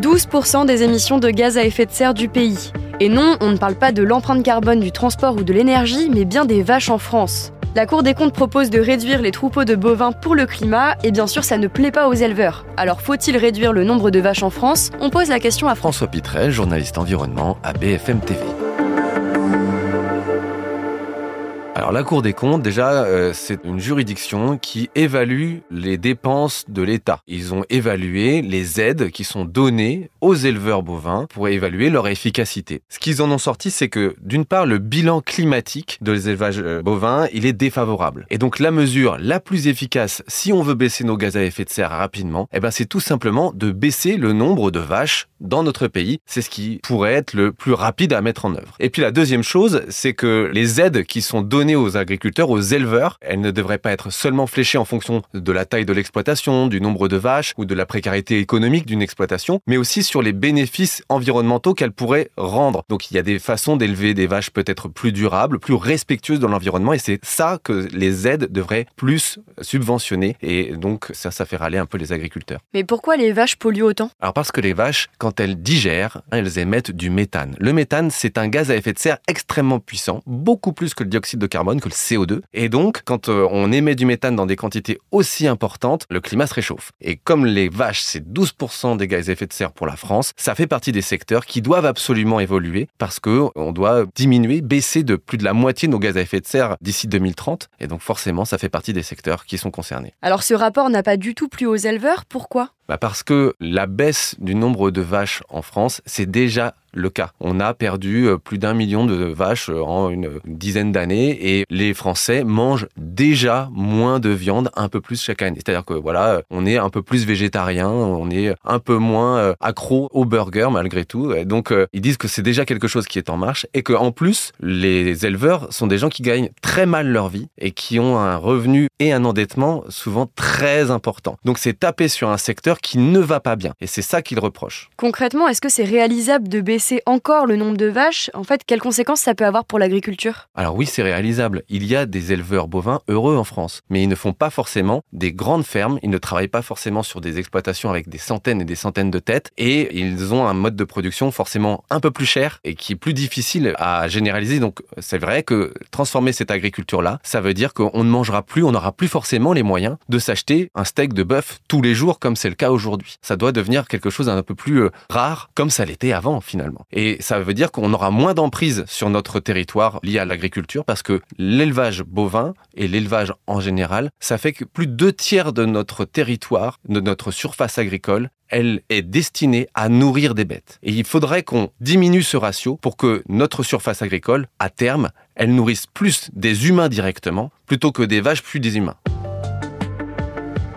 12% des émissions de gaz à effet de serre du pays. Et non, on ne parle pas de l'empreinte carbone du transport ou de l'énergie, mais bien des vaches en France. La Cour des comptes propose de réduire les troupeaux de bovins pour le climat, et bien sûr ça ne plaît pas aux éleveurs. Alors faut-il réduire le nombre de vaches en France? On pose la question à François Pitrel, journaliste environnement à BFM TV. Alors la Cour des comptes, déjà, euh, c'est une juridiction qui évalue les dépenses de l'État. Ils ont évalué les aides qui sont données aux éleveurs bovins pour évaluer leur efficacité. Ce qu'ils en ont sorti, c'est que d'une part, le bilan climatique de l'élevage euh, bovin, il est défavorable. Et donc la mesure la plus efficace, si on veut baisser nos gaz à effet de serre rapidement, eh ben c'est tout simplement de baisser le nombre de vaches dans notre pays. C'est ce qui pourrait être le plus rapide à mettre en œuvre. Et puis la deuxième chose, c'est que les aides qui sont données aux agriculteurs, aux éleveurs. Elles ne devraient pas être seulement fléchées en fonction de la taille de l'exploitation, du nombre de vaches ou de la précarité économique d'une exploitation, mais aussi sur les bénéfices environnementaux qu'elles pourraient rendre. Donc il y a des façons d'élever des vaches peut-être plus durables, plus respectueuses de l'environnement et c'est ça que les aides devraient plus subventionner et donc ça, ça fait râler un peu les agriculteurs. Mais pourquoi les vaches polluent autant? Alors parce que les vaches, quand elles digèrent, elles émettent du méthane. Le méthane, c'est un gaz à effet de serre extrêmement puissant, beaucoup plus que le dioxyde de carbone que le CO2. Et donc, quand euh, on émet du méthane dans des quantités aussi importantes, le climat se réchauffe. Et comme les vaches, c'est 12% des gaz à effet de serre pour la France, ça fait partie des secteurs qui doivent absolument évoluer parce que on doit diminuer, baisser de plus de la moitié nos gaz à effet de serre d'ici 2030. Et donc, forcément, ça fait partie des secteurs qui sont concernés. Alors, ce rapport n'a pas du tout plu aux éleveurs. Pourquoi? Bah Parce que la baisse du nombre de vaches en France, c'est déjà le cas. On a perdu euh, plus d'un million de vaches euh, en une dizaine d'années et les Français mangent déjà moins de viande un peu plus chaque année. C'est-à-dire que voilà, euh, on est un peu plus végétarien, on est un peu moins accro au burger malgré tout. Donc ils disent que c'est déjà quelque chose qui est en marche et que en plus les éleveurs sont des gens qui gagnent très mal leur vie et qui ont un revenu et un endettement souvent très important. Donc c'est taper sur un secteur qui ne va pas bien. Et c'est ça qu'il reproche. Concrètement, est-ce que c'est réalisable de baisser encore le nombre de vaches En fait, quelles conséquences ça peut avoir pour l'agriculture? Alors oui, c'est réalisable. Il y a des éleveurs bovins heureux en France, mais ils ne font pas forcément des grandes fermes, ils ne travaillent pas forcément sur des exploitations avec des centaines et des centaines de têtes, et ils ont un mode de production forcément un peu plus cher et qui est plus difficile à généraliser. Donc c'est vrai que transformer cette agriculture-là, ça veut dire qu'on ne mangera plus, on n'aura plus forcément les moyens de s'acheter un steak de bœuf tous les jours comme c'est le cas aujourd'hui. Ça doit devenir quelque chose d'un peu plus euh, rare, comme ça l'était avant finalement. Et ça veut dire qu'on aura moins d'emprise sur notre territoire lié à l'agriculture parce que l'élevage bovin et l'élevage en général, ça fait que plus de deux tiers de notre territoire, de notre surface agricole, elle est destinée à nourrir des bêtes. Et il faudrait qu'on diminue ce ratio pour que notre surface agricole, à terme, elle nourrisse plus des humains directement plutôt que des vaches plus des humains.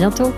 bientôt.